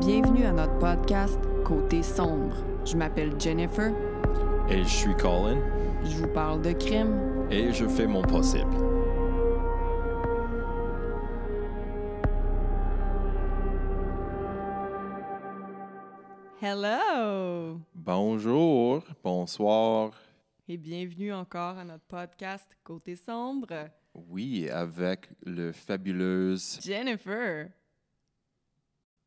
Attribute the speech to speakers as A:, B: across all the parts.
A: Bienvenue à notre podcast Côté sombre. Je m'appelle Jennifer.
B: Et je suis Colin.
A: Je vous parle de crime.
B: Et je fais mon possible.
A: Hello!
B: Bonjour, bonsoir.
A: Et bienvenue encore à notre podcast Côté sombre.
B: Oui, avec le fabuleuse
A: Jennifer.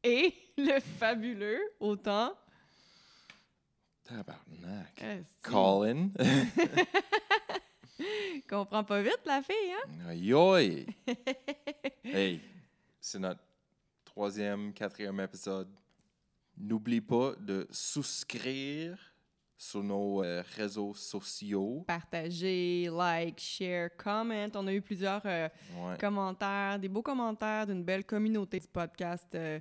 A: Et le fabuleux, autant.
B: Tabarnak.
A: Esti.
B: Colin.
A: Comprends pas vite la fille, hein?
B: Aïe aïe. Hey, c'est notre troisième, quatrième épisode. N'oublie pas de souscrire sur nos euh, réseaux sociaux.
A: Partager, like, share, comment. On a eu plusieurs euh,
B: Ouais.
A: commentaires, des beaux commentaires d'une belle communauté du podcast euh,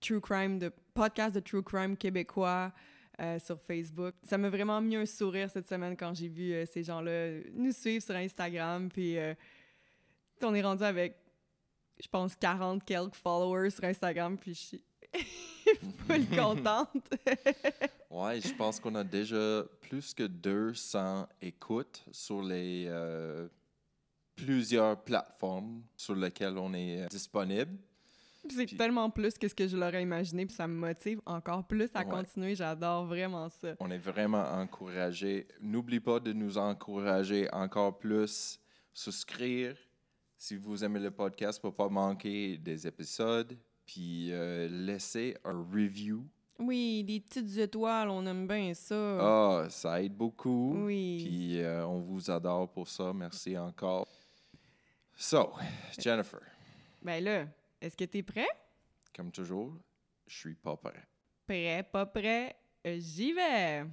A: True Crime, de podcast de True Crime québécois euh, sur Facebook. Ça m'a vraiment mis un sourire cette semaine quand j'ai vu euh, ces gens-là nous suivre sur Instagram. Puis euh, on est rendu avec, je pense, 40 quelques followers sur Instagram. Puis je suis full contente.
B: Ouais, je pense qu'on a déjà plus que 200 écoutes sur les plusieurs plateformes sur lesquelles on est disponible.
A: C'est
B: Puis-
A: tellement plus que ce que je l'aurais imaginé. Puis ça me motive encore plus à
B: Ouais.
A: continuer. J'adore vraiment ça.
B: On est vraiment encouragé. N'oublie pas de nous encourager encore plus. Souscrire si vous aimez le podcast pour pas manquer des épisodes. Puis euh, laisser un review.
A: Oui, des petites étoiles, on aime bien ça.
B: Ah, ça aide beaucoup.
A: Oui.
B: Puis euh, on vous adore pour ça. Merci encore. So, Jennifer,
A: Ben là, est-ce que t'es prêt?
B: comme toujours, je suis pas prêt.
A: Prêt, pas prêt? J'y vais!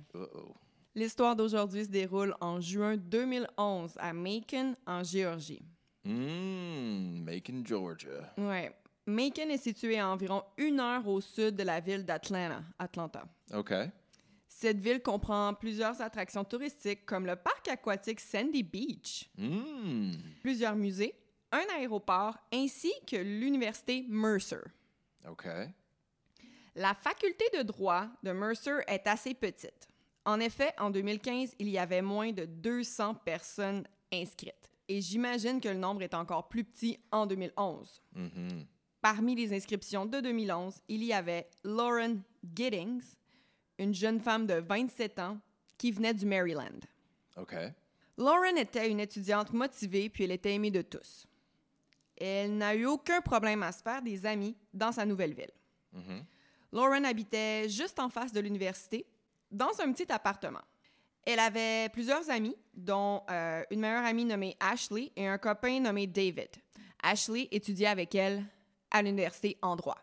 A: L'histoire d'aujourd'hui se déroule en juin 2011 à Macon, en Géorgie.
B: Mmm, Macon, Georgia.
A: Ouais. Macon est situé à environ une heure au sud de la ville d'Atlanta. Atlanta.
B: OK.
A: Cette ville comprend plusieurs attractions touristiques comme le parc aquatique Sandy Beach,
B: Mmm.
A: plusieurs musées, un aéroport ainsi que l'université Mercer.
B: OK.
A: La faculté de droit de Mercer est assez petite. En effet, en 2015, il y avait moins de 200 personnes inscrites. Et j'imagine que le nombre est encore plus petit en 2011.
B: Mhm.
A: Parmi les inscriptions de 2011, il y avait Lauren Giddings, une jeune femme de 27 ans qui venait du Maryland.
B: OK.
A: Lauren était une étudiante motivée puis elle était aimée de tous. Elle n'a eu aucun problème à se faire des amis dans sa nouvelle ville.
B: Mhm.
A: Lauren habitait juste en face de l'université, dans un petit appartement. Elle avait plusieurs amis, dont euh, une meilleure amie nommée Ashley et un copain nommé David. Ashley étudiait avec elle à l'université en droit.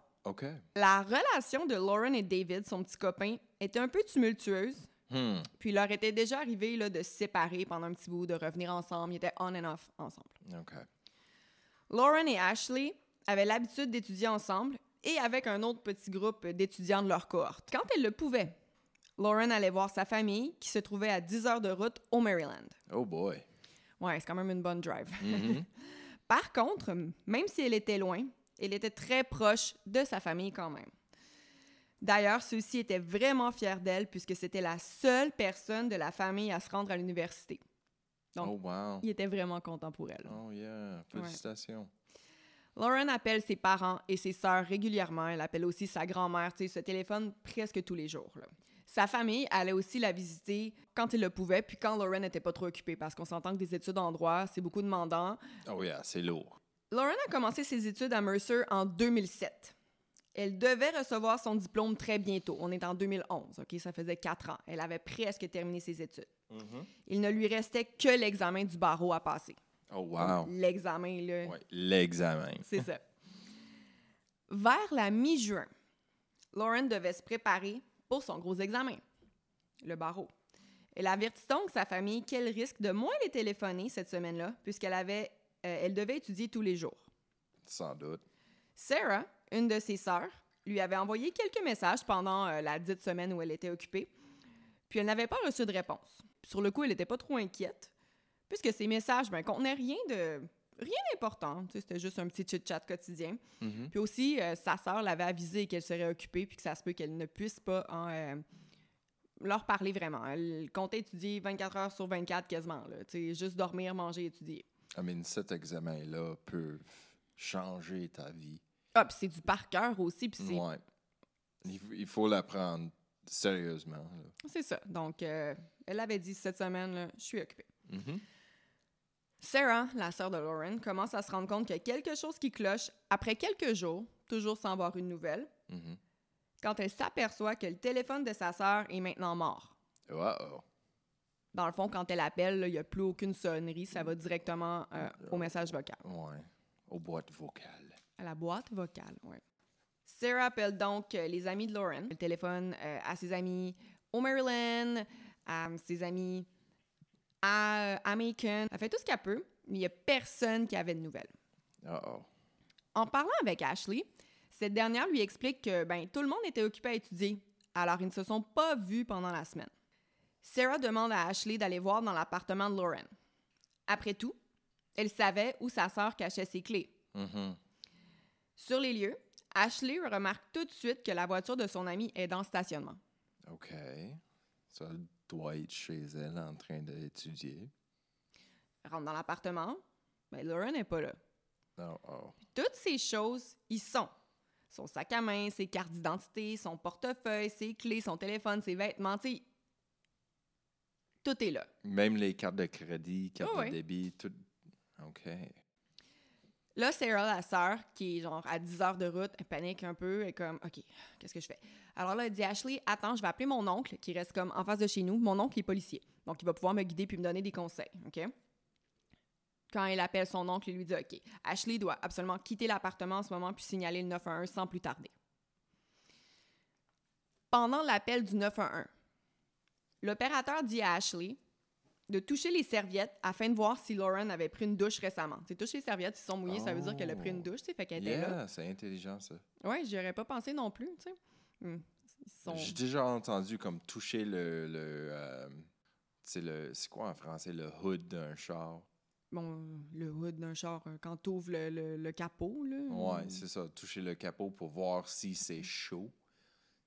A: La relation de Lauren et David, son petit copain, était un peu tumultueuse,
B: Hmm.
A: puis il leur était déjà arrivé là, de se séparer pendant un petit bout, de revenir ensemble. Ils étaient on and off ensemble. Lauren et Ashley avaient l'habitude d'étudier ensemble et avec un autre petit groupe d'étudiants de leur cohorte. Quand elle le pouvait, Lauren allait voir sa famille qui se trouvait à 10 heures de route au Maryland.
B: Oh boy.
A: Ouais, c'est quand même une bonne drive.
B: Mhm.
A: Par contre, même si elle était loin, elle était très proche de sa famille quand même. D'ailleurs, ceux-ci étaient vraiment fiers d'elle puisque c'était la seule personne de la famille à se rendre à l'université. Donc,
B: oh wow.
A: Ils étaient vraiment contents pour elle.
B: Oh yeah. Félicitations.
A: Lauren appelle ses parents et ses sœurs régulièrement. Elle appelle aussi sa grand-mère. Tu sais, se téléphone presque tous les jours. là. Sa famille allait aussi la visiter quand il le pouvait, puis quand Lauren n'était pas trop occupée, parce qu'on s'entend que des études en droit, c'est beaucoup demandant.
B: Oh yeah, c'est lourd.
A: Lauren a commencé ses études à Mercer en 2007. Elle devait recevoir son diplôme très bientôt. On est en 2011, OK? Ça faisait quatre ans. Elle avait presque terminé ses études. Il ne lui restait que l'examen du barreau à passer.
B: Oh wow.
A: L'examen, là.
B: Ouais, l'examen.
A: C'est ça. Vers la mi-juin, Lauren devait se préparer pour son gros examen, le barreau. Elle avertit donc sa famille qu'elle risque de moins les téléphoner cette semaine-là, puisqu'elle avait, euh, elle devait étudier tous les jours.
B: Sans doute.
A: Sarah, une de ses sœurs, lui avait envoyé quelques messages pendant euh, la dite semaine où elle était occupée, puis elle n'avait pas reçu de réponse. Sur le coup, elle n'était pas trop inquiète, puisque ces messages ne contenaient rien de rien d'important. tu sais, C'était juste un petit chit-chat quotidien.
B: Mhm.
A: Puis aussi, euh, sa sœur l'avait avisé qu'elle serait occupée puis que ça se peut qu'elle ne puisse pas en, euh, leur parler vraiment. Elle comptait étudier 24 heures sur 24 quasiment. Là, tu sais, juste dormir, manger, étudier.
B: I mean, cet examen-là peut changer ta vie.
A: Ah, puis c'est du par cœur aussi. Puis c'est
B: Ouais. Il faut l'apprendre sérieusement.
A: c'est ça. Donc, euh, elle avait dit cette semaine, là, je suis occupée.
B: Mhm.
A: Sarah, la sœur de Lauren, commence à se rendre compte qu'il y a quelque chose qui cloche après quelques jours, toujours sans avoir une nouvelle,
B: Mhm.
A: quand elle s'aperçoit que le téléphone de sa sœur est maintenant mort.
B: Wow.
A: Dans le fond, quand elle appelle, il n'y a plus aucune sonnerie, ça va directement euh, au message vocal,
B: Ouais. Aux boîtes vocales.
A: à la boîte vocale. Ouais. Sarah appelle donc euh, les amis de Lauren. Elle téléphone euh, à ses amis au Maryland, à ses amis à, à Macon. Elle fait tout ce qu'elle peut, mais il n'y a personne qui avait de nouvelles.
B: Uh-oh.
A: En parlant avec Ashley, cette dernière lui explique que ben, tout le monde était occupé à étudier, alors ils ne se sont pas vus pendant la semaine. Sarah demande à Ashley d'aller voir dans l'appartement de Lauren. Après tout, elle savait où sa sœur cachait ses clés.
B: Mhm.
A: Sur les lieux, Ashley remarque tout de suite que la voiture de son ami est dans le stationnement.
B: OK. Ça doit être chez elle en train d'étudier.
A: Rentre dans l'appartement, mais Lauren n'est pas là.
B: Oh, oh.
A: Toutes ces choses y sont. Son sac à main, ses cartes d'identité, son portefeuille, ses clés, son téléphone, ses vêtements, tout est là.
B: Même les cartes de crédit, cartes
A: Oh,
B: de
A: oui.
B: débit, tout. OK.
A: Là, Sarah, la sœur, qui est genre à 10 heures de route, panique un peu, elle est comme, OK, qu'est-ce que je fais? Alors là, elle dit, Ashley, attends, je vais appeler mon oncle, qui reste comme en face de chez nous. Mon oncle est policier. Donc, il va pouvoir me guider puis me donner des conseils, OK? Quand elle appelle son oncle, il lui dit, OK, Ashley doit absolument quitter l'appartement en ce moment puis signaler le 911 sans plus tarder. Pendant l'appel du 911, l'opérateur dit à Ashley de toucher les serviettes afin de voir si Lauren avait pris une douche récemment. Tu sais, toucher les serviettes, ils sont mouillées, ça veut dire qu'elle a pris une
B: Oh.
A: douche, tu sais, fait qu'elle était là.
B: Yeah, c'est intelligent, ça.
A: Ouais, j'y aurais pas pensé non plus, tu sais. Hmm. Sont...
B: J'ai déjà entendu comme toucher le. le euh, c'est le. C'est quoi en français, le hood d'un char?
A: Bon, le hood d'un char, euh, quand t'ouvres le, le, le capot, là.
B: Ouais,
A: euh,
B: c'est ça. Toucher le capot pour voir si c'est chaud.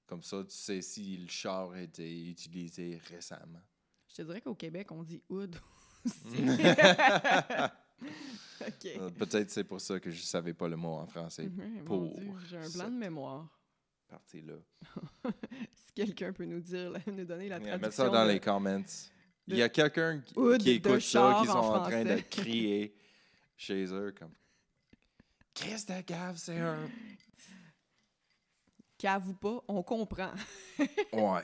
B: Comme ça, tu sais si le char a été utilisé récemment.
A: Je te dirais qu'au Québec, on dit hood aussi. OK.
B: Euh, Peut-être c'est pour ça que je savais pas le mot en français. Pour
A: J'ai un blanc de mémoire.
B: Partie là.
A: Si quelqu'un peut nous dire, là, nous donner la
B: Yeah,
A: traduction.
B: Mets ça dans
A: de-
B: les comments. Il y a quelqu'un qui, écoute ça, qui sont
A: en
B: en, train de crier chez eux comme Chris de Gave, c'est un.
A: Cave ou pas, on comprend.
B: Ouais.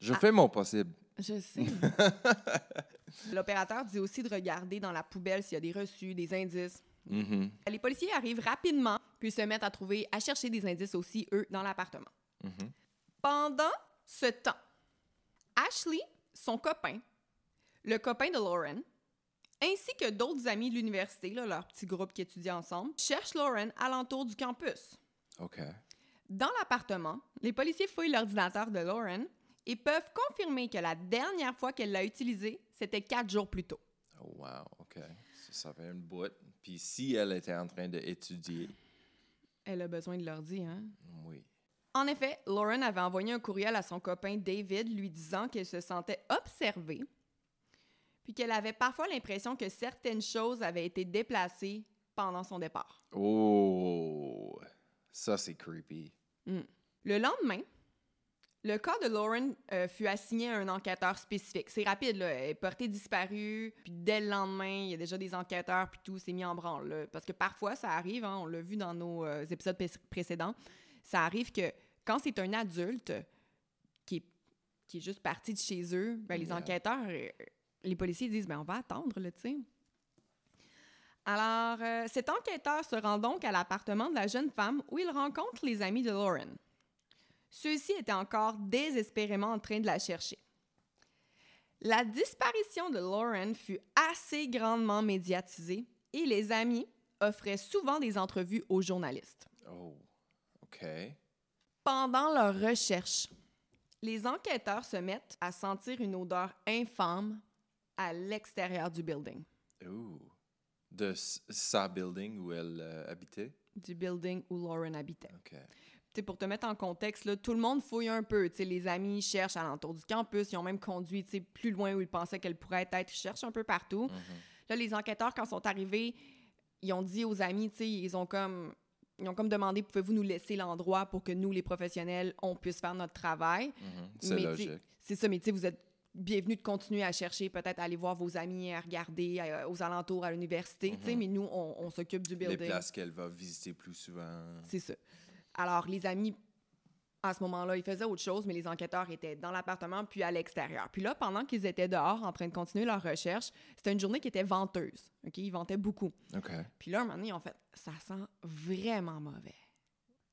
B: Je
A: Ah.
B: fais mon possible.
A: Je sais. L'opérateur dit aussi de regarder dans la poubelle s'il y a des reçus, des indices.
B: Mhm,
A: Les policiers arrivent rapidement, puis se mettent à trouver, à chercher des indices aussi, eux, dans l'appartement.
B: mhm.
A: Pendant ce temps, Ashley, son copain, le copain de Lauren, ainsi que d'autres amis de l'université, leur petit groupe qui étudie ensemble, cherchent Lauren alentour du campus.
B: OK.
A: Dans l'appartement, les policiers fouillent l'ordinateur de Lauren et peuvent confirmer que la dernière fois qu'elle l'a utilisé, c'était quatre jours plus tôt.
B: Oh, wow, OK. Ça, ça fait une boîte. Puis si elle était en train d'étudier,
A: Elle a besoin de l'ordi, hein?
B: oui.
A: En effet, Lauren avait envoyé un courriel à son copain David lui disant qu'elle se sentait observée, puis qu'elle avait parfois l'impression que certaines choses avaient été déplacées pendant son départ.
B: Oh, ça c'est creepy.
A: Le lendemain, le cas de Lauren euh, fut assigné à un enquêteur spécifique. C'est rapide, là. Elle est portée disparue, puis dès le lendemain, il y a déjà des enquêteurs, puis tout s'est mis en branle. là. Parce que parfois, ça arrive, hein, on l'a vu dans nos euh, épisodes pré- précédents, ça arrive que quand c'est un adulte qui est, qui est juste parti de chez eux, ben, les enquêteurs, euh, les policiers disent ben, on va attendre, là, tu sais. Alors, cet enquêteur se rend donc à l'appartement de la jeune femme où il rencontre les amis de Lauren. Ceux-ci étaient encore désespérément en train de la chercher. La disparition de Lauren fut assez grandement médiatisée et les amis offraient souvent des entrevues aux journalistes.
B: Oh, OK.
A: Pendant leur recherche, les enquêteurs se mettent à sentir une odeur infâme à l'extérieur du building.
B: Ooh. De sa building où elle euh, habitait?
A: du building où Lauren habitait.
B: OK.
A: Pour te mettre en contexte, là, tout le monde fouille un peu. Tu sais, les amis cherchent alentour du campus. Ils ont même conduit plus loin où ils pensaient qu'elle pourrait être. Ils cherchent un peu partout.
B: Mhm.
A: Là, les enquêteurs, quand ils sont arrivés, ils ont dit aux amis, ils ont comme... Ils ont comme demandé, pouvez-vous nous laisser l'endroit pour que nous, les professionnels, on puisse faire notre travail?
B: Mhm. C'est logique.
A: t'sais, C'est ça, mais vous êtes bienvenus de continuer à chercher, peut-être aller voir vos amis, à regarder euh, aux alentours à l'université,
B: Mhm.
A: mais nous, on, on s'occupe du
B: Les
A: building.
B: places qu'elle va visiter plus souvent.
A: C'est ça. Alors, les amis, à ce moment-là, ils faisaient autre chose, mais les enquêteurs étaient dans l'appartement puis à l'extérieur. Puis là, pendant qu'ils étaient dehors en train de continuer leur recherche, c'était une journée qui était venteuse. OK? Ils ventaient beaucoup.
B: OK.
A: Puis là, un moment donné, ils ont fait ça sent vraiment mauvais.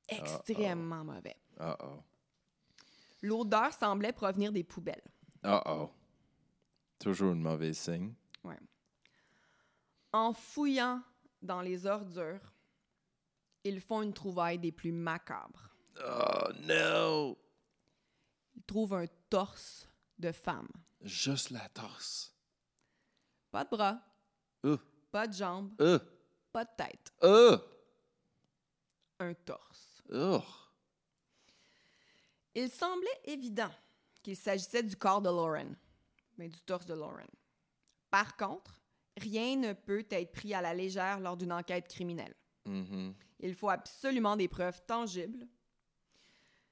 A: Extrêmement mauvais.
B: Uh-oh.
A: L'odeur semblait provenir des poubelles.
B: Uh-oh. Toujours une mauvaise signe.
A: En fouillant dans les ordures, ils font une trouvaille des plus macabres.
B: Oh no!
A: Ils trouvent un torse de femme.
B: Juste la torse.
A: Pas de bras,
B: Uh,
A: pas de jambes,
B: uh,
A: pas de tête.
B: uh,
A: Un torse.
B: uh.
A: Il semblait évident qu'il s'agissait du corps de Lauren, mais du torse de Lauren. Par contre, rien ne peut être pris à la légère lors d'une enquête criminelle.
B: Mhm.
A: Il faut absolument des preuves tangibles.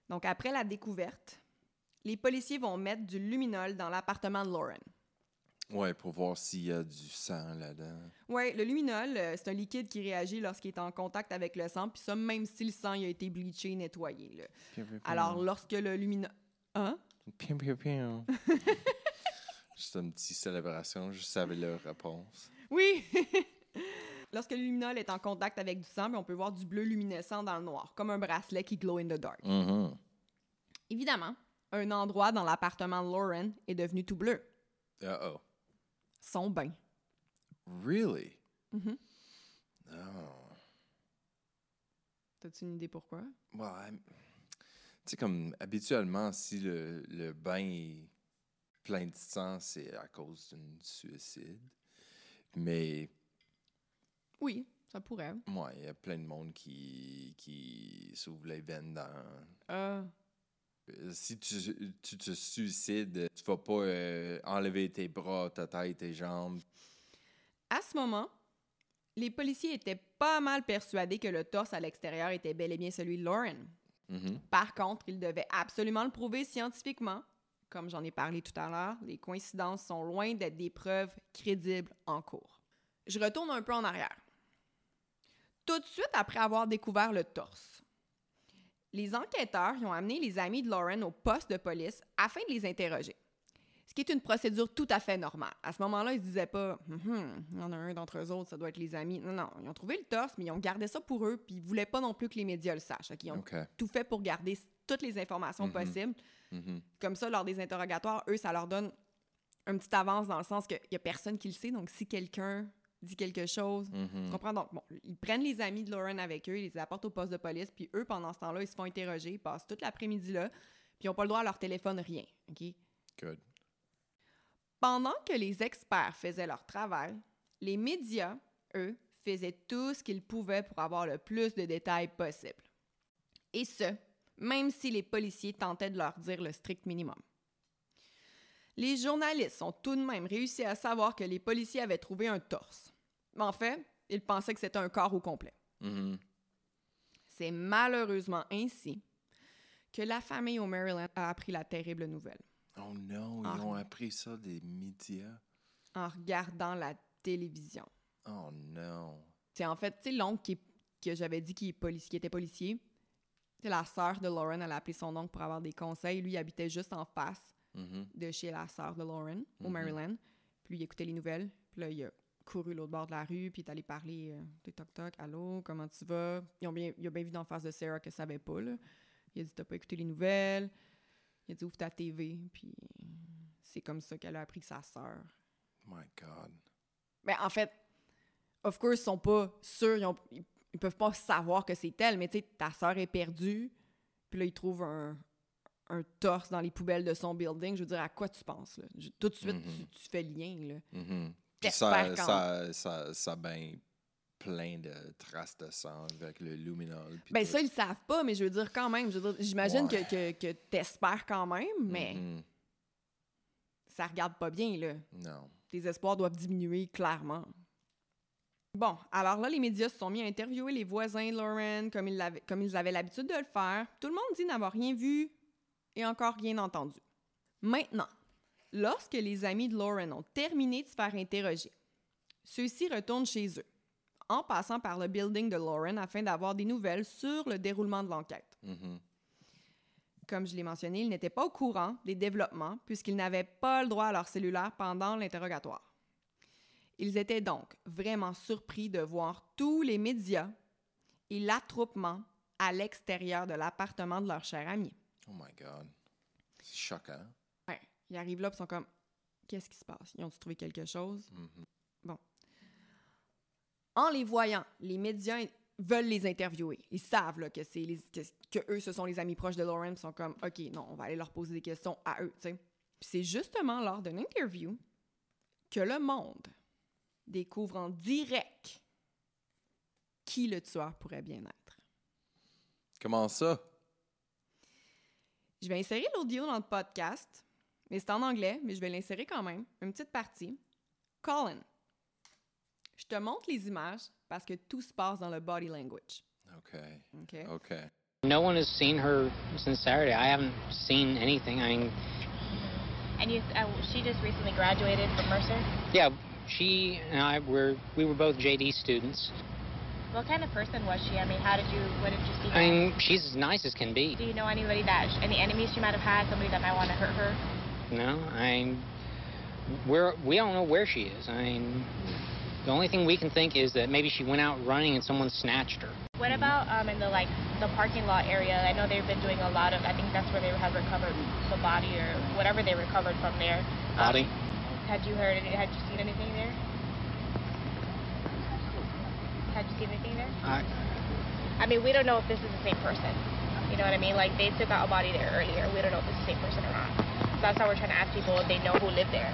A: Donc, après la découverte, les policiers vont mettre du luminol dans l'appartement de Lauren.
B: Ouais, pour voir s'il y a du sang là-dedans.
A: Oui, le luminol, euh, c'est un liquide qui réagit lorsqu'il est en contact avec le sang, puis ça, même si le sang il a été bleaché, nettoyé. là. Alors, lorsque le luminol... Hein?
B: Juste une petite célébration, je savais leur réponse.
A: Oui! Lorsque le luminol est en contact avec du sang, on peut voir du bleu luminescent dans le noir, comme un bracelet qui glow in the dark.
B: Mhm.
A: Évidemment, un endroit dans l'appartement de Lauren est devenu tout bleu.
B: Uh-oh.
A: Son bain.
B: Really?
A: Mhm.
B: Oh.
A: T'as-tu une idée pourquoi?
B: Ouais. Tu sais, comme habituellement, si le, le bain est plein de sang, c'est à cause d'un suicide. Mais,
A: Oui, ça pourrait.
B: ouais, il y a plein de monde qui, qui s'ouvre les veines dans.
A: Euh,
B: Si tu, tu te suicides, tu vas pas euh, enlever tes bras, ta tête, tes jambes.
A: à ce moment, les policiers étaient pas mal persuadés que le torse à l'extérieur était bel et bien celui de Lauren.
B: Mhm.
A: Par contre, ils devaient absolument le prouver scientifiquement. Comme j'en ai parlé tout à l'heure, les coïncidences sont loin d'être des preuves crédibles en cours. Je retourne un peu en arrière. Tout de suite après avoir découvert le torse, les enquêteurs y ont amené les amis de Lauren au poste de police afin de les interroger. Ce qui est une procédure tout à fait normale. À ce moment-là, ils se disaient pas Hum, il y en a un d'entre eux autres, ça doit être les amis. Non, non, ils ont trouvé le torse, mais ils ont gardé ça pour eux, puis ils voulaient pas non plus que les médias le sachent. Ils ont tout fait pour garder toutes les informations
B: Mhm.
A: possibles.
B: Mhm.
A: Comme ça, lors des interrogatoires, eux, ça leur donne un petit avance dans le sens qu'il n'y a personne qui le sait. Donc, si quelqu'un dit quelque chose,
B: Mhm.
A: tu comprends? Donc, bon, ils prennent les amis de Lauren avec eux, ils les apportent au poste de police, puis eux, pendant ce temps-là, ils se font interroger, ils passent toute l'après-midi là, puis ils n'ont pas le droit à leur téléphone, rien. OK?
B: Good.
A: Pendant que les experts faisaient leur travail, les médias, eux, faisaient tout ce qu'ils pouvaient pour avoir le plus de détails possible. Et ce, même si les policiers tentaient de leur dire le strict minimum. Les journalistes ont tout de même réussi à savoir que les policiers avaient trouvé un torse. Mais en fait, ils pensaient que c'était un corps au complet.
B: Mhm.
A: C'est malheureusement ainsi que la famille au Maryland a appris la terrible nouvelle.
B: Oh non, ils ont appris ça des médias.
A: en regardant la télévision.
B: Oh non.
A: C'est en fait, tu sais, l'oncle qui que j'avais dit qui, est polici- qui était policier, c'est la sœur de Lauren, elle a appelé son oncle pour avoir des conseils. Lui, il habitait juste en face
B: Mhm.
A: de chez la sœur de Lauren, au
B: Mhm.
A: Maryland. Puis lui, il écoutait les nouvelles. Puis là, il a couru l'autre bord de la rue, puis il est allé parler, euh, T'es toc toc, allô, comment tu vas? Ils ont bien, il a bien vu d'en face de Sarah qu'elle savait pas, là. Il a dit, t'as pas écouté les nouvelles? Il a dit, ouvre ta TV, puis c'est comme ça qu'elle a appris que sa sœur
B: My God.
A: Ben, en fait, of course, ils sont pas sûrs, ils, ont- ils- ils peuvent pas savoir que c'est elle, mais tu sais, ta sœur est perdue, puis là, ils trouvent un, un torse dans les poubelles de son building. Je veux dire, à quoi tu penses, là? Je- tout de suite,
B: Mhm.
A: tu, tu fais lien, là.
B: Mhm.
A: T'espères
B: ça, ça, ça, ça a bien plein de traces de sang avec le luminol.
A: Ben
B: tout.
A: ça, ils le savent pas, mais je veux dire quand même. J'imagine
B: Ouais.
A: que, que, que t'espères quand même, mais
B: Mhm.
A: ça regarde pas bien, là.
B: Non.
A: Tes espoirs doivent diminuer clairement. Bon, alors là, les médias se sont mis à interviewer les voisins de Lauren comme ils, l'avaient- comme ils avaient l'habitude de le faire. Tout le monde dit n'avoir rien vu et encore rien entendu. Maintenant, lorsque les amis de Lauren ont terminé de se faire interroger, ceux-ci retournent chez eux, en passant par le building de Lauren afin d'avoir des nouvelles sur le déroulement de l'enquête.
B: Mhm.
A: Comme je l'ai mentionné, ils n'étaient pas au courant des développements puisqu'ils n'avaient pas le droit à leur cellulaire pendant l'interrogatoire. Ils étaient donc vraiment surpris de voir tous les médias et l'attroupement à l'extérieur de l'appartement de leur cher ami.
B: Oh my God. C'est choquant.
A: Ils arrivent là et sont comme Qu'est-ce qui se passe? Ils ont trouvé quelque chose?
B: Mhm.
A: En les voyant, les médias veulent les interviewer. Ils savent là, que, c'est les, que, que eux, ce sont les amis proches de Lauren. Ils sont comme, OK, non, on va aller leur poser des questions à eux. tu sais. Puis c'est justement lors d'une interview que le monde découvre en direct qui le tueur pourrait bien être.
B: Comment ça?
A: Je vais insérer l'audio dans le podcast, mais c'est en anglais, mais je vais l'insérer quand même. Une petite partie. Colin, je te montre les images parce que tout se passe dans le body language.
B: OK.
A: OK?
B: OK.
C: No one has seen her since Saturday. I haven't seen anything. I mean,
D: And you, uh, she just recently graduated from Mercer.
C: yeah, she and I were we were both JD students.
D: What kind of person was she? I mean, how did you, what did you see? her
C: I mean, she's as nice as can be.
D: Do you know anybody that, any enemies she might have had? Somebody that might want to hurt her?
C: No, I we're we don't know where she is. I mean, the only thing we can think is that maybe she went out running and someone snatched her.
D: What about um, in the like the parking lot area? I know they've been doing a lot of. I think that's where they have recovered the body or whatever they recovered from there. Um,
C: Body.
D: had you heard? Had you seen anything there? Had you seen anything there?
C: I,
D: I mean, we don't know if this is the same person. You know what I mean? Like they took out a body there earlier. We don't know if it's the same person or not. That's how we're trying to ask people if they know who lived there.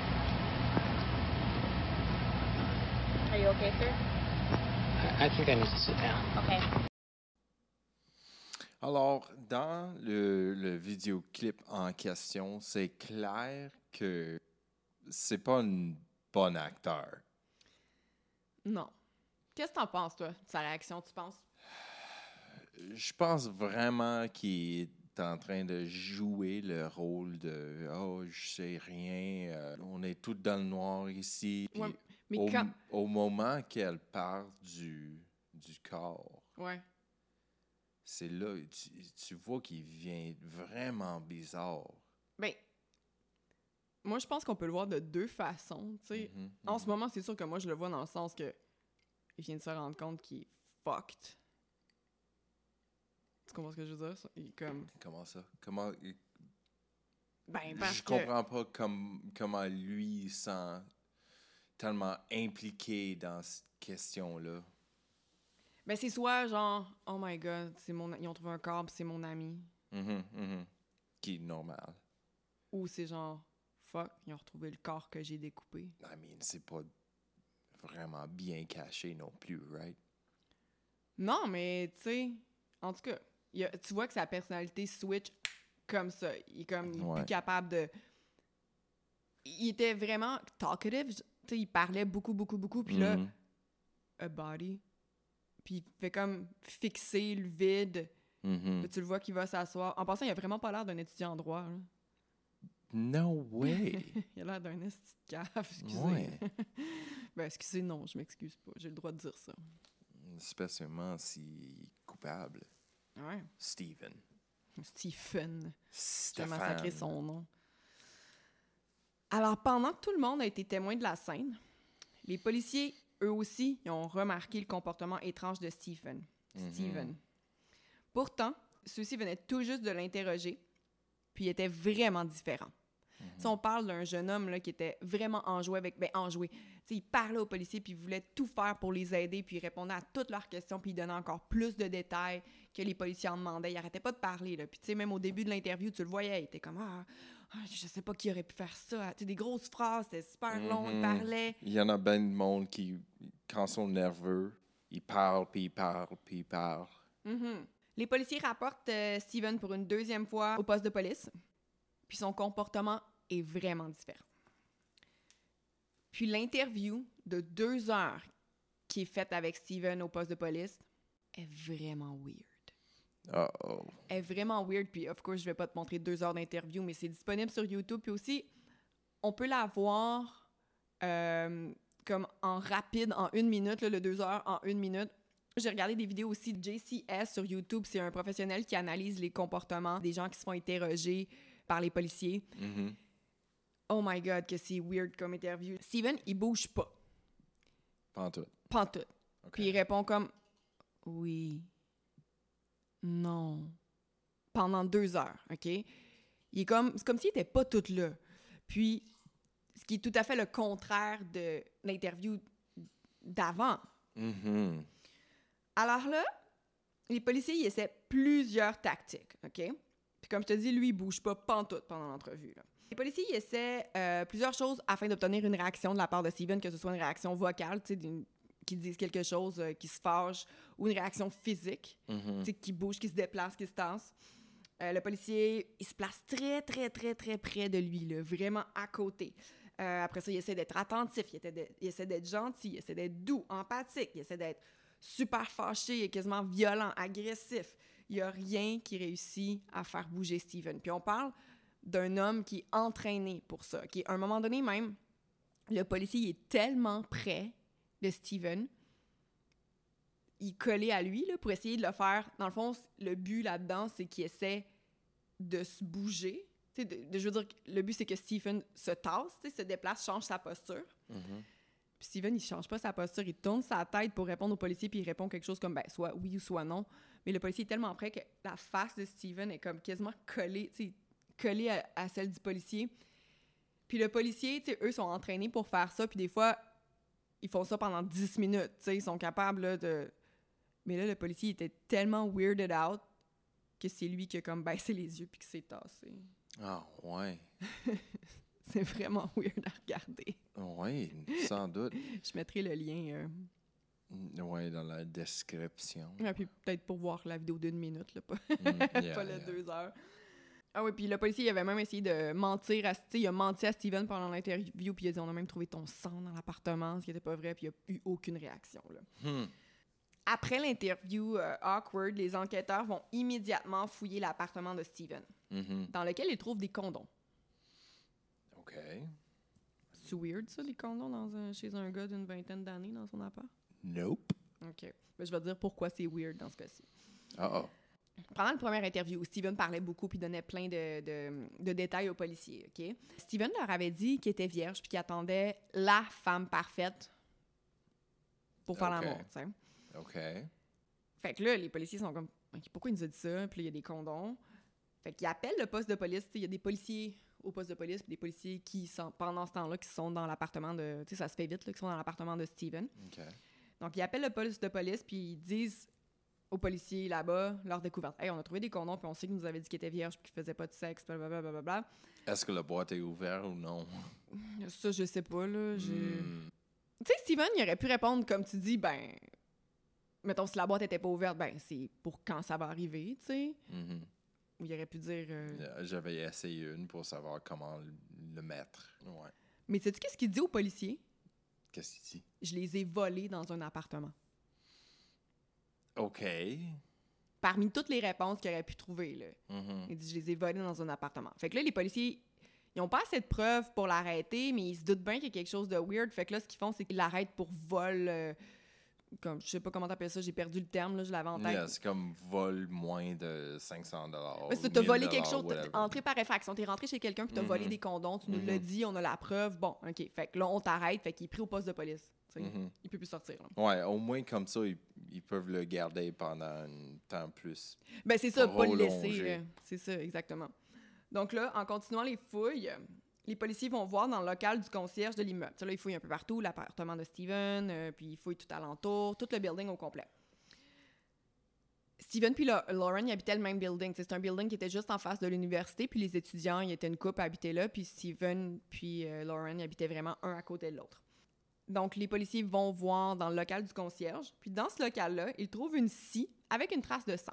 D: Are you okay, sir?
C: I think I need to sit down.
D: Okay.
B: Alors, dans le, le vidéoclip en question, c'est clair que c'est pas un bon acteur.
A: Non. Qu'est-ce que t'en penses, toi, de sa réaction, tu penses?
B: Je pense vraiment qu'il est en train de jouer le rôle de Oh, je sais rien, euh, on est tous dans le noir ici.
A: Ouais, mais
B: au,
A: quand...
B: au moment qu'elle part du, du corps,
A: Ouais.
B: c'est là, tu, tu vois qu'il vient vraiment bizarre.
A: Ben, moi, je pense qu'on peut le voir de deux façons, tu sais.
B: Mhm,
A: En ce moment, c'est sûr que moi, je le vois dans le sens que il vient de se rendre compte qu'il est fucked. Tu comprends ce que je veux dire? ça? Il comme...
B: Comment ça? Comment.
A: Ben, parce
B: je
A: que...
B: comprends pas comme, comment lui il sent tellement impliqué dans cette question-là.
A: Ben, c'est soit genre, oh my god, c'est mon... ils ont trouvé un corps, c'est mon ami.
B: Mhm, mhm. Qui est normal.
A: Ou c'est genre, fuck, ils ont retrouvé le corps que j'ai découpé.
B: I mean, c'est pas vraiment bien caché non plus, right?
A: Non, mais tu sais, en tout cas, il y a- tu vois que sa personnalité switch comme ça. Il est comme il est
B: Ouais.
A: plus capable de. Il était vraiment talkative. Tu sais, il parlait beaucoup, beaucoup, beaucoup. Puis là,
B: Mhm,
A: a body. Puis il fait comme fixer le vide.
B: mhm.
A: Là, tu le vois qu'il va s'asseoir. En passant, il a vraiment pas l'air d'un étudiant en droit.
B: No way!
A: Il a l'air d'un esti de cave, excusez.
B: Ouais.
A: ben, excusez, non, je m'excuse pas. J'ai le droit de dire ça.
B: Spécialement s'il est coupable.
A: Ouais.
B: Steven.
A: Stephen.
B: Stéphane.
A: massacré son nom. Alors, pendant que tout le monde a été témoin de la scène, les policiers, eux aussi, ils ont remarqué le comportement étrange de Stephen.
B: Mhm.
A: Steven. Pourtant, ceux-ci venaient tout juste de l'interroger, puis il était vraiment différent. Si on parle d'un jeune homme là, qui était vraiment enjoué avec. Ben, enjoué. Il parlait aux policiers, puis il voulait tout faire pour les aider, puis il répondait à toutes leurs questions, puis il donnait encore plus de détails que les policiers en demandaient. Il arrêtait pas de parler, là. Puis, tu sais, même au début de l'interview, tu le voyais, il était comme Ah, ah, je sais pas qui aurait pu faire ça. Tu des grosses phrases, c'était super long, il
B: Mhm.
A: parlait.
B: Il y en a ben de monde qui, quand ils sont nerveux, ils parlent, puis ils parlent, puis ils parlent.
A: Mhm. Les policiers rapportent euh, Steven pour une deuxième fois au poste de police, puis son comportement est vraiment différent. Puis l'interview de deux heures qui est faite avec Steven au poste de police est vraiment weird.
B: Uh-oh.
A: est vraiment weird. Puis, of course, je vais pas te montrer deux heures d'interview, mais c'est disponible sur YouTube. Puis aussi, on peut la voir euh, comme en rapide, en une minute, là, le deux heures en une minute. J'ai regardé des vidéos aussi de JCS sur YouTube. C'est un professionnel qui analyse les comportements des gens qui se font interroger par les policiers.
B: Mhm.
A: Oh my God, que c'est weird comme interview. Steven, il bouge pas.
B: Tout.
A: Pantoute.
B: OK.
A: Puis il répond comme oui, non, pendant deux heures, OK? Il est comme, c'est comme s'il était pas tout là. Puis, ce qui est tout à fait le contraire de l'interview d'avant.
B: Mhm.
A: Alors là, les policiers, ils essaient plusieurs tactiques, OK? Puis comme je te dis, lui, il bouge pas pantoute pendant l'entrevue. là. Les policiers, ils essaient euh, plusieurs choses afin d'obtenir une réaction de la part de Steven, que ce soit une réaction vocale, qui dise quelque chose, euh, qui se fâche, ou une réaction physique, tu sais, qui bouge, qui se déplace, qui se tasse. Euh, le policier, il se place très, très, très, très près de lui, là, vraiment à côté. Euh, après ça, il essaie d'être attentif, il il essaie d'être gentil, il essaie d'être doux, empathique, il essaie d'être super fâché, quasiment violent, agressif. Il n'y a rien qui réussit à faire bouger Steven. Puis on parle d'un homme qui est entraîné pour ça, qui, à un moment donné même, le policier il est tellement près de Steven, il collé à lui là, pour essayer de le faire. Dans le fond, le but là-dedans, c'est qu'il essaie de se bouger. De, de- je veux dire, le but, c'est que Stephen se tasse, se déplace, change sa posture.
B: Mhm.
A: Puis Steven, il change pas sa posture, il tourne sa tête pour répondre au policier, puis il répond quelque chose comme ben, soit oui ou soit non. Mais le policier est tellement près que la face de Steven est comme quasiment collée, tu collée à, à celle du policier. Puis le policier, tu sais, eux sont entraînés pour faire ça, puis des fois, ils font ça pendant 10 minutes, tu sais, ils sont capables là, de... Mais là, le policier était tellement weirded out que c'est lui qui a comme baissé les yeux puis qui s'est tassé.
B: Ah, ouais.
A: C'est vraiment weird à regarder.
B: Oui, sans doute.
A: Je mettrai le lien... euh,
B: Oui, dans la description.
A: Ouais, puis peut-être pour voir la vidéo d'une minute, là, pas,
B: Mm, yeah,
A: pas le
B: yeah.
A: deux heures. Ah oui, puis le policier, il avait même essayé de mentir à... Il a menti à Steven pendant l'interview, puis il a dit « On a même trouvé ton sang dans l'appartement », ce qui n'était pas vrai, puis il n'y a eu aucune réaction. Là.
B: Hmm.
A: Après l'interview euh, awkward, les enquêteurs vont immédiatement fouiller l'appartement de Steven,
B: Mhm.
A: dans lequel ils trouvent des condoms.
B: OK.
A: C'est weird, ça, les condoms dans un- chez un gars d'une vingtaine d'années dans son appart?
B: Nope.
A: OK. Ben, je vais te dire pourquoi c'est weird dans ce cas-ci.
B: Ah,
A: Pendant la première interview, Steven parlait beaucoup puis donnait plein de, de- de détails aux policiers, OK? Steven leur avait dit qu'il était vierge puis qu'il attendait la femme parfaite pour faire
B: OK.
A: l'amour, tu sais.
B: OK.
A: Fait que là, les policiers sont comme pourquoi il nous a dit ça? Puis il y a des condoms. Fait qu'ils appellent le poste de police. Il y a des policiers au poste de police puis des policiers qui sont, pendant ce temps-là, qui sont dans l'appartement de... Tu sais, ça se fait vite, là, qui sont dans l'appartement de Steven.
B: OK.
A: Donc, ils appellent le poste de police, puis ils disent aux policiers là-bas leur découverte. Hey, on a trouvé des condoms, puis on sait qu'il nous avait dit qu'il était vierge, puis qu'il faisait pas de sexe, blablabla.
B: Est-ce que la boîte est ouverte ou non?
A: Ça, je sais pas, là.
B: Hmm.
A: Tu sais, Steven, il aurait pu répondre, comme tu dis, ben. Mettons, si la boîte était pas ouverte, ben, c'est pour quand ça va arriver, tu sais.
B: Mhm.
A: Ou il aurait pu dire. euh,
B: Euh, J'avais essayé une pour savoir comment le- le mettre. Ouais.
A: Mais sais-tu qu'est-ce qu'il dit aux policiers?
B: Qu'est-ce qu'il dit?
A: Je les ai volés dans un appartement.
B: OK.
A: Parmi toutes les réponses qu'il aurait pu trouver, là.
B: Mhm.
A: Il dit Je les ai volés dans un appartement. Fait que là, les policiers, ils ont pas assez de preuves pour l'arrêter, mais ils se doutent bien qu'il y a quelque chose de weird. Fait que là, ce qu'ils font, c'est qu'ils l'arrêtent pour vol. euh, comme, je sais pas comment t'appelles ça, j'ai perdu le terme, là, je l'avais en tête.
B: Yeah, c'est comme vol moins de 500 dollars.
A: T'as volé quelque chose, t'es entré par effraction, t'es rentré chez quelqu'un puis t'as volé
B: Mhm.
A: des condoms, tu nous l'as dit, on a la preuve, bon, ok. Fait que là, on t'arrête, fait qu'il est pris au poste de police. Sais.
B: Mhm.
A: Il peut plus sortir. là.
B: Ouais, au moins comme ça, ils, ils peuvent le garder pendant un temps plus.
A: Ben, c'est ça, pas le laisser. euh, c'est ça, exactement. Donc là, en continuant les fouilles, les policiers vont voir dans le local du concierge de l'immeuble. Là, ils fouillent un peu partout, l'appartement de Steven, euh, puis ils fouillent tout alentour, tout le building au complet. Steven puis Lau- Lauren, ils habitaient le même building. C'est un building qui était juste en face de l'université, puis les étudiants, ils étaient une couple à habiter là, puis Steven puis euh, Lauren, ils habitaient vraiment un à côté de l'autre. Donc, les policiers vont voir dans le local du concierge, puis dans ce local-là, ils trouvent une scie avec une trace de sang.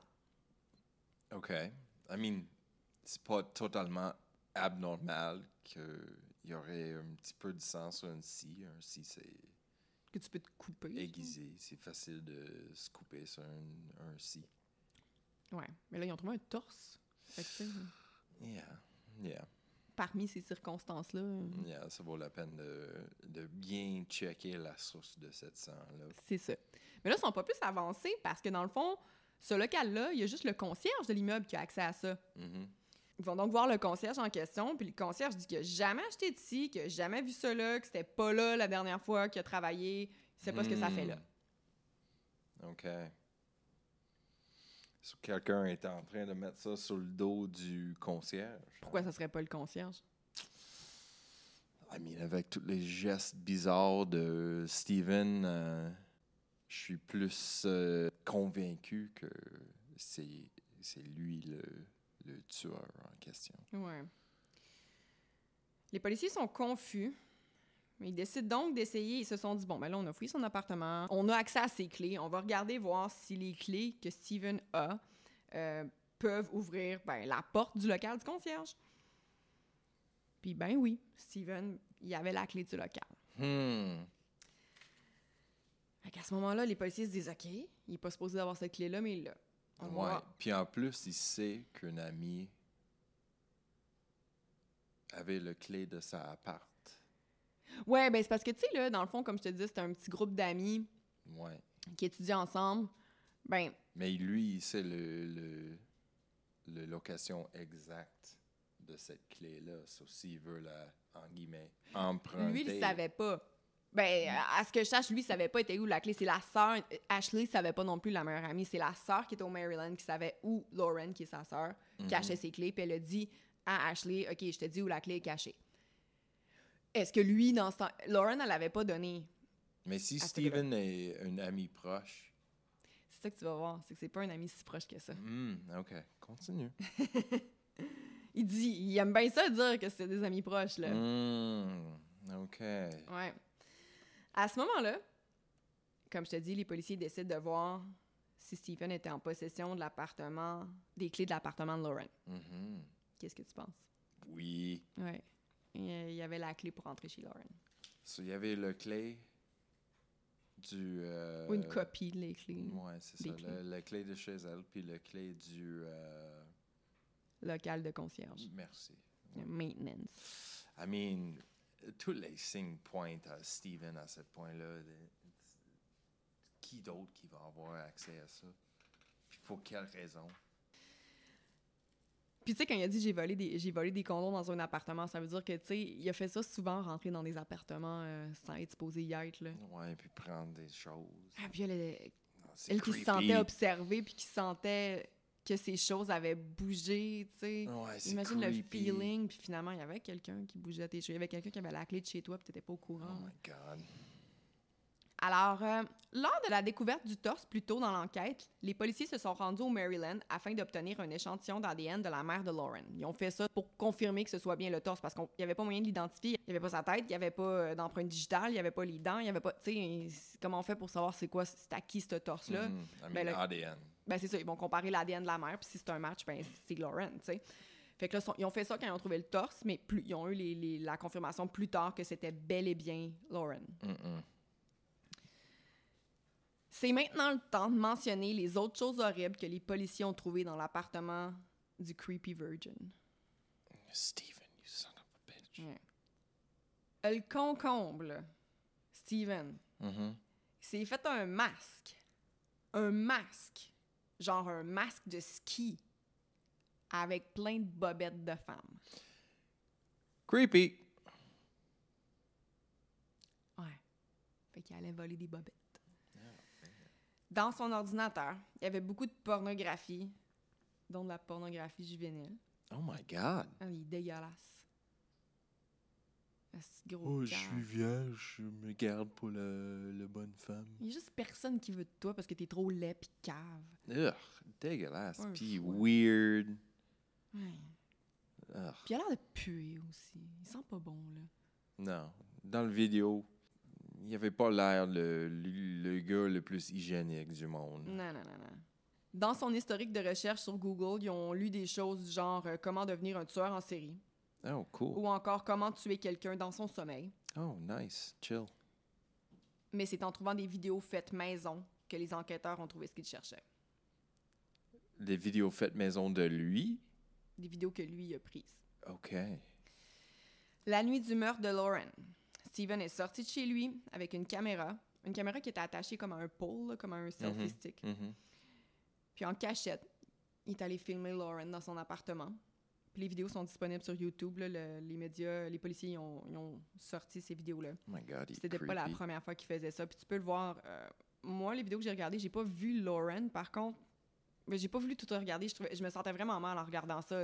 B: OK. I mean, c'est pas totalement abnormal qu'il y aurait un petit peu de sang sur une scie. Un scie, c'est
A: Que tu peux te couper.
B: aiguisé. C'est facile de se couper sur un, un scie.
A: Ouais. Mais là, ils ont trouvé un torse. Fait que,
B: Yeah. Yeah.
A: Parmi ces circonstances-là,
B: Yeah, ça vaut la peine de, de bien checker la source de cette sang-là.
A: c'est ça. Mais là, ils sont pas plus avancés parce que dans le fond, ce local-là, il y a juste le concierge de l'immeuble qui a accès à ça.
B: Mhm.
A: Ils vont donc voir le concierge en question, puis le concierge dit qu'il a jamais acheté de scie, qu'il a jamais vu ça là, que c'était pas là la dernière fois qu'il a travaillé, il sait pas ce que ça fait là.
B: Hmm. OK. Quelqu'un est en train de mettre ça sur le dos du concierge.
A: Pourquoi ça serait pas le concierge?
B: I mean, avec tous les gestes bizarres de Steven, euh, je suis plus euh, convaincu que c'est c'est lui le, le tueur en question.
A: Ouais. Les policiers sont confus. Mais ils décident donc d'essayer. Ils se sont dit bon, ben là, on a fouillé son appartement. On a accès à ses clés. On va regarder voir si les clés que Steven a euh, peuvent ouvrir ben, la porte du local du concierge. Puis, ben oui, Steven, il avait la clé du local.
B: Hmm.
A: Fait qu'à ce moment-là, les policiers se disent OK, il n'est pas supposé avoir cette clé-là, mais il l'a.
B: Ouais.
A: va-
B: Puis en plus, il sait qu'un ami avait le clé de sa appart.
A: Ouais, ben c'est parce que, tu sais, là, dans le fond, comme je te dis, c'était un petit groupe d'amis
B: Ouais.
A: qui étudiaient ensemble. Ben,
B: Mais lui, il sait le, le, le location exacte de cette clé-là. Sauf s'il veut la, en guillemets, emprunter.
A: Lui, il savait pas. Ben, à ce que je sache, lui, il savait pas était où la clé. C'est la sœur. Ashley savait pas non plus la meilleure amie. C'est la sœur qui était au Maryland qui savait où Lauren, qui est sa sœur,
B: Mhm.
A: cachait ses clés. Puis elle a dit à Ashley, OK, je te dis où la clé est cachée. Est-ce que lui, dans ce temps... Lauren, elle avait pas donné.
B: Mais si Steven est un ami proche,
A: C'est ça que tu vas voir. C'est que c'est pas un ami si proche que ça.
B: hmm, OK, continue.
A: Il dit, il aime bien ça dire que c'est des amis proches, là.
B: Hmm, OK.
A: Ouais. À ce moment-là, comme je te dis, les policiers décident de voir si Stephen était en possession de l'appartement, des clés de l'appartement de Lauren.
B: Mhm.
A: Qu'est-ce que tu penses?
B: Oui.
A: Ouais. Il y avait la clé pour entrer chez Lauren.
B: So, il y avait le clé du... euh,
A: Ou une copie de les clés.
B: Ouais, c'est ça.
A: clés.
B: Le, le clé de chez elle, puis le clé du... euh,
A: Local de concierge.
B: Merci.
A: Maintenance.
B: I mean, tous les signes pointent à Steven à ce point-là. Qui d'autre qui va avoir accès à ça? Puis pour quelle raison?
A: Puis tu sais, quand il a dit j'ai volé des j'ai volé des condoms dans un appartement, ça veut dire que tu sais, il a fait ça souvent, rentrer dans des appartements euh, sans être supposé y être. Là.
B: Ouais, puis prendre des choses.
A: Ah, puis elle, elle,
B: Non, c'est
A: elle qui se sentait observée, puis qui sentait que ces choses avaient bougé, tu sais.
B: Ouais,
A: Imagine le
B: creepy.
A: feeling, puis finalement, il y avait quelqu'un qui bougeait tes cheveux. Il y avait quelqu'un qui avait la clé de chez toi, puis t'étais pas au
B: Oh
A: courant.
B: my God.
A: Alors, euh, lors de la découverte du torse plus tôt dans l'enquête, les policiers se sont rendus au Maryland afin d'obtenir un échantillon d'ADN de la mère de Lauren. Ils ont fait ça pour confirmer que ce soit bien le torse, parce qu'il n'y avait pas moyen de l'identifier. Il n'y avait pas sa tête, il n'y avait pas euh, d'empreinte digitale, il n'y avait pas les dents, il n'y avait pas... Tu sais, comment on fait pour savoir c'est quoi, c'est à qui ce torse-là?
B: Mhm. I mean,
A: Ben,
B: ADN.
A: Ben c'est ça, ils vont comparer l'ADN de la mère, puis si c'est un match, ben c'est Lauren, tu sais. Fait que là, ils ont fait ça quand ils ont trouvé le torse, mais plus, ils ont eu les- les- la confirmation plus tard que c'était bel et bien Lauren. C'est maintenant le temps de mentionner les autres choses horribles que les policiers ont trouvées dans l'appartement du Creepy Virgin.
B: Steven, you son of a bitch.
A: Ouais. Le concombre, Steven, s'est fait un masque. Un masque. Genre un masque de ski. Avec plein de bobettes de femmes.
B: Creepy.
A: Ouais. Fait qu'il allait voler des bobettes. Dans son ordinateur, il y avait beaucoup de pornographie, dont de la pornographie juvénile.
B: Oh my God.
A: Ah, il est dégueulasse. Ce gros cave.
B: vierge, je me garde pour la, la bonne femme.
A: Il y a juste personne qui veut de toi parce que t'es trop laid pis cave.
B: Ugh, dégueulasse.
A: Fou.
B: weird.
A: Ouais.
B: Ugh.
A: Puis il a l'air de puer aussi. Il sent pas bon, là.
B: Non. Dans le vidéo, il avait pas l'air le, le, le gars le plus hygiénique du monde.
A: Non, non, non, non. Dans son historique de recherche sur Google, ils ont lu des choses du genre euh, comment devenir un tueur en série
B: Oh, cool.
A: ou encore comment tuer quelqu'un dans son sommeil.
B: Oh, nice. Chill.
A: Mais c'est en trouvant des vidéos faites maison que les enquêteurs ont trouvé ce qu'ils cherchaient.
B: Des vidéos faites maison de lui?
A: Des vidéos que lui a prises.
B: OK.
A: La nuit du meurtre de Lauren, Steven est sorti de chez lui avec une caméra. Une caméra qui était attachée comme à un pole, là, comme à un selfie stick.
B: Mhm.
A: Puis en cachette, il est allé filmer Lauren dans son appartement. Puis les vidéos sont disponibles sur YouTube. là. Le- les médias, les policiers ils ont, ils ont sorti ces vidéos-là.
B: Oh my God,
A: C'était pas la première fois qu'il faisait ça. Puis tu peux le voir. euh, moi, les vidéos que j'ai regardées, j'ai pas vu Lauren. Par contre, mais j'ai pas voulu tout regarder. Je, trouvais, je me sentais vraiment mal en regardant ça.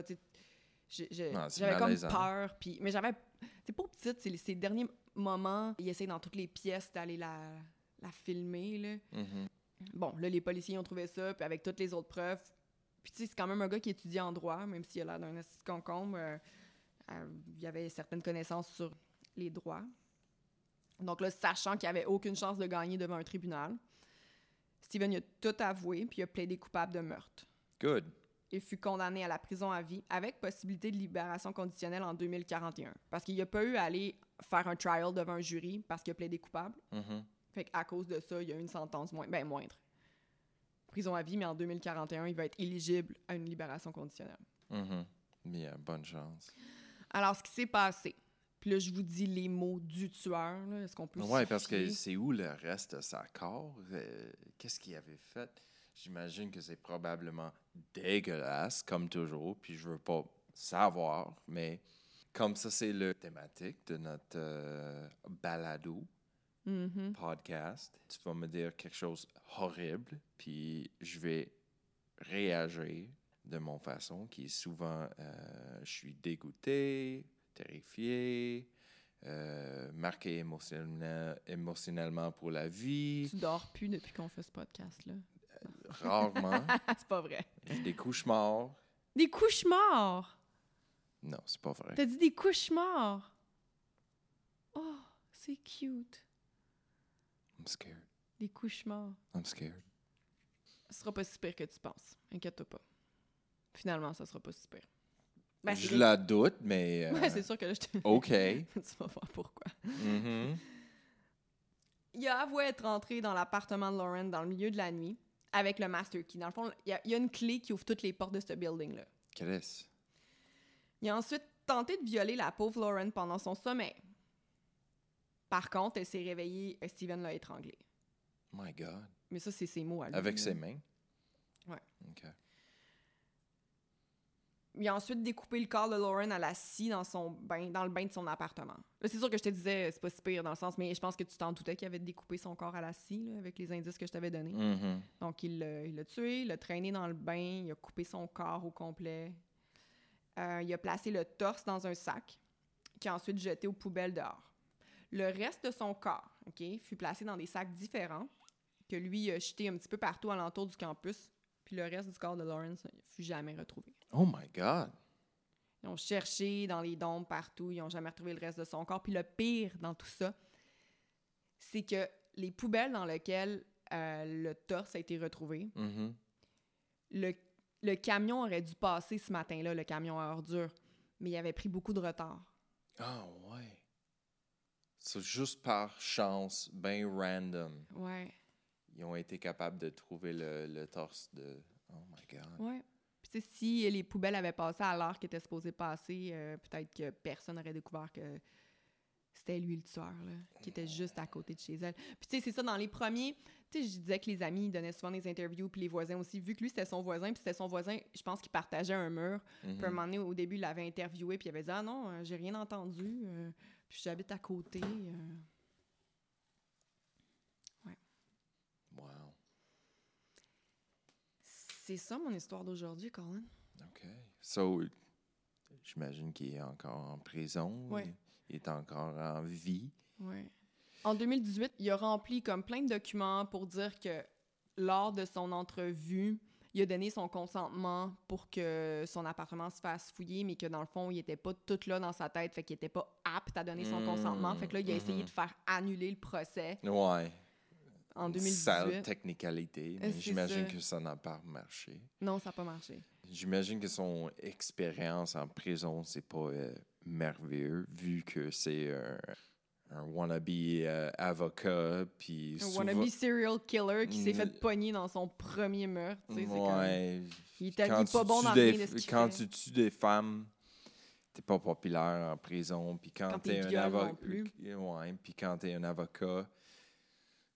A: j'avais comme peur. Puis, mais j'avais. C'est pas petite, c'est les- ces derniers moments. Il essaie dans toutes les pièces d'aller la, la filmer. Là.
B: Mhm.
A: Bon, là, les policiers ont trouvé ça, puis avec toutes les autres preuves. Puis, tu sais, c'est quand même un gars qui étudie en droit, même s'il a l'air d'un concombre. euh, euh, il avait certaines connaissances sur les droits. Donc là, sachant qu'il avait aucune chance de gagner devant un tribunal, Steven il a tout avoué, puis il a plaidé coupable de meurtre.
B: Good.
A: Il fut condamné à la prison à vie avec possibilité de libération conditionnelle en 2041. Parce qu'il n'a pas eu à aller faire un trial devant un jury parce qu'il a plaidé coupable.
B: Mhm.
A: Fait qu'à cause de ça, il y a une sentence moins, ben, moindre. Prison à vie, mais en 2041, il va être éligible à une libération conditionnelle.
B: Mhm. Bien, bonne chance.
A: Alors, ce qui s'est passé, puis là, je vous dis les mots du tueur, là, est-ce qu'on peut s'y
B: parce que c'est où le reste de sa corps? Euh, Qu'est-ce qu'il avait fait? J'imagine que c'est probablement dégueulasse, comme toujours, puis je veux pas savoir, mais comme ça, c'est le thématique de notre euh, balado
A: Mhm.
B: podcast. Tu vas me dire quelque chose horrible, puis je vais réagir de mon façon, qui est souvent, euh, je suis dégoûté, terrifié, euh, marqué émotionnellement, émotionnellement pour la vie,
A: Tu dors plus depuis qu'on fait ce podcast-là.
B: rarement.
A: c'est pas vrai.
B: Des cauchemars.
A: Des cauchemars!
B: Non, c'est pas vrai.
A: T'as dit des cauchemars! Oh, c'est cute.
B: I'm scared.
A: Des cauchemars.
B: I'm scared.
A: Ce sera pas si pire que tu penses. Inquiète-toi pas. Finalement, ça sera pas si pire. Ben,
B: je
A: c'est-
B: la doute, mais... euh,
A: Ouais, c'est sûr que là, je te...
B: OK.
A: tu vas voir pourquoi.
B: Mhm.
A: Il a avoué être rentré dans l'appartement de Lauren dans le milieu de la nuit avec le master key. Dans le fond, il y y a une clé qui ouvre toutes les portes de ce building-là.
B: Qu'est-ce?
A: Il a ensuite tenté de violer la pauvre Lauren pendant son sommeil. Par contre, elle s'est réveillée et Steven l'a étranglée.
B: My God.
A: Mais ça, c'est ses mots à lui.
B: Avec ses mains?
A: Ouais.
B: OK.
A: Il a ensuite découpé le corps de Lauren à la scie dans, son bain, dans le bain de son appartement. Là, c'est sûr que je te disais, c'est pas si pire dans le sens, mais je pense que tu t'en doutais qu'il avait découpé son corps à la scie là, avec les indices que je t'avais donnés.
B: Mhm.
A: Donc, il l'a il l'a tué, il l'a traîné dans le bain, il a coupé son corps au complet. Euh, il a placé le torse dans un sac, qu'il a ensuite jeté aux poubelles dehors. Le reste de son corps, OK, fut placé dans des sacs différents, que lui a jeté un petit peu partout alentour du campus, puis le reste du corps de Lawrence ne fut jamais retrouvé.
B: Oh my God.
A: Ils ont cherché dans les dômes partout, ils n'ont jamais retrouvé le reste de son corps. Puis le pire dans tout ça, c'est que les poubelles dans lesquelles euh, le torse a été retrouvé,
B: Mhm.
A: le, le camion aurait dû passer ce matin-là, le camion à ordures, mais il avait pris beaucoup de retard.
B: Ah ouais. C'est juste par chance, ben random,
A: Ouais,
B: ils ont été capables de trouver le, le torse de... Oh my God.
A: ouais. Puis tu sais, si les poubelles avaient passé à l'heure qui était supposé passer, euh, peut-être que personne n'aurait découvert que c'était lui le tueur, là, qui était juste à côté de chez elle. Puis tu sais, c'est ça, dans les premiers, tu sais, je disais que les amis ils donnaient souvent des interviews, puis les voisins aussi, vu que lui, c'était son voisin, puis c'était son voisin, je pense qu'il partageait un mur.
B: Mhm.
A: Puis à un moment donné, au début, il l'avait interviewé, puis il avait dit « Ah non, euh, j'ai rien entendu, euh, puis j'habite à côté. euh.
B: Wow.
A: C'est ça mon histoire d'aujourd'hui, Colin.
B: OK. So, j'imagine qu'il est encore en prison.
A: Ouais.
B: Il est encore en vie.
A: Ouais. En 2018, il a rempli comme plein de documents pour dire que lors de son entrevue, il a donné son consentement pour que son appartement se fasse fouiller, mais que dans le fond, il était pas tout là dans sa tête, fait qu'il était pas apte à donner son
B: Mm,
A: consentement. Fait que là, il a essayé
B: mhm.
A: de faire annuler le procès
B: Ouais.
A: en
B: Sale
A: 2018.
B: technicalité,
A: Euh,
B: mais j'imagine que ça n'a pas marché.
A: Non, ça n'a pas marché.
B: J'imagine que son expérience en prison, c'est pas euh, merveilleux, vu que c'est un, un wannabe euh, avocat, puis
A: Un
B: souvent-
A: wannabe serial killer qui s'est
B: Mm.
A: fait pogner dans son premier meurtre. c'est comme-
B: Ouais.
A: Il était pas
B: tu
A: bon dans
B: des-
A: rien de ce qu'il
B: Quand
A: fait.
B: tu tues des femmes, t'es pas populaire en prison. Puis quand,
A: Quand
B: t'es un avocat. Ouais, puis quand t'es un avocat,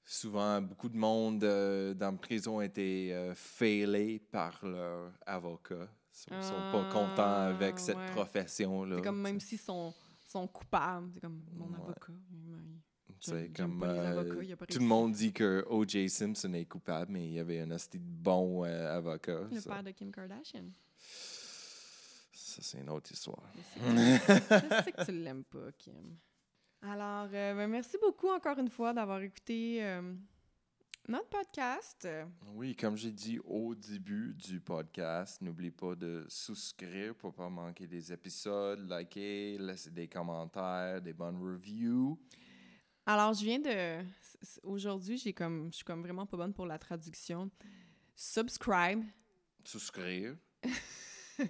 B: souvent beaucoup de monde euh, dans la prison était euh, failé par leur avocat. Ils sont, sont pas
A: Ah,
B: contents avec cette
A: ouais.
B: profession-là.
A: C'est comme même s'ils sont, sont coupables. C'est comme mon
B: Ouais.
A: avocat.
B: C'est comme euh,
A: avocats,
B: tout le monde dit que O.J. Simpson est coupable, mais il y avait un de bon euh, avocat.
A: Le
B: ça.
A: père de Kim Kardashian.
B: Ça, c'est une autre histoire.
A: Je sais que- je sais que tu l'aimes pas, Kim. Alors, euh, ben, merci beaucoup encore une fois d'avoir écouté euh, notre podcast.
B: Oui, comme j'ai dit au début du podcast, n'oublie pas de souscrire pour pas manquer des épisodes, liker, laisser des commentaires, des bonnes reviews.
A: Alors, je viens de. Aujourd'hui, j'ai comme, je suis comme vraiment pas bonne pour la traduction. Subscribe,
B: Souscrire.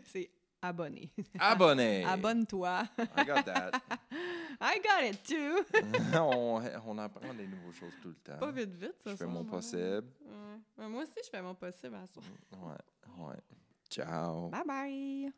A: c'est abonner.
B: Abonner.
A: Abonne-toi.
B: I got that.
A: I got it too.
B: on, on apprend des nouvelles choses tout le temps.
A: Pas vite, vite, ça.
B: Je fais mon possible.
A: Ouais. Ben, moi aussi, je fais mon possible à ça.
B: Ouais, ouais. Ciao.
A: Bye bye.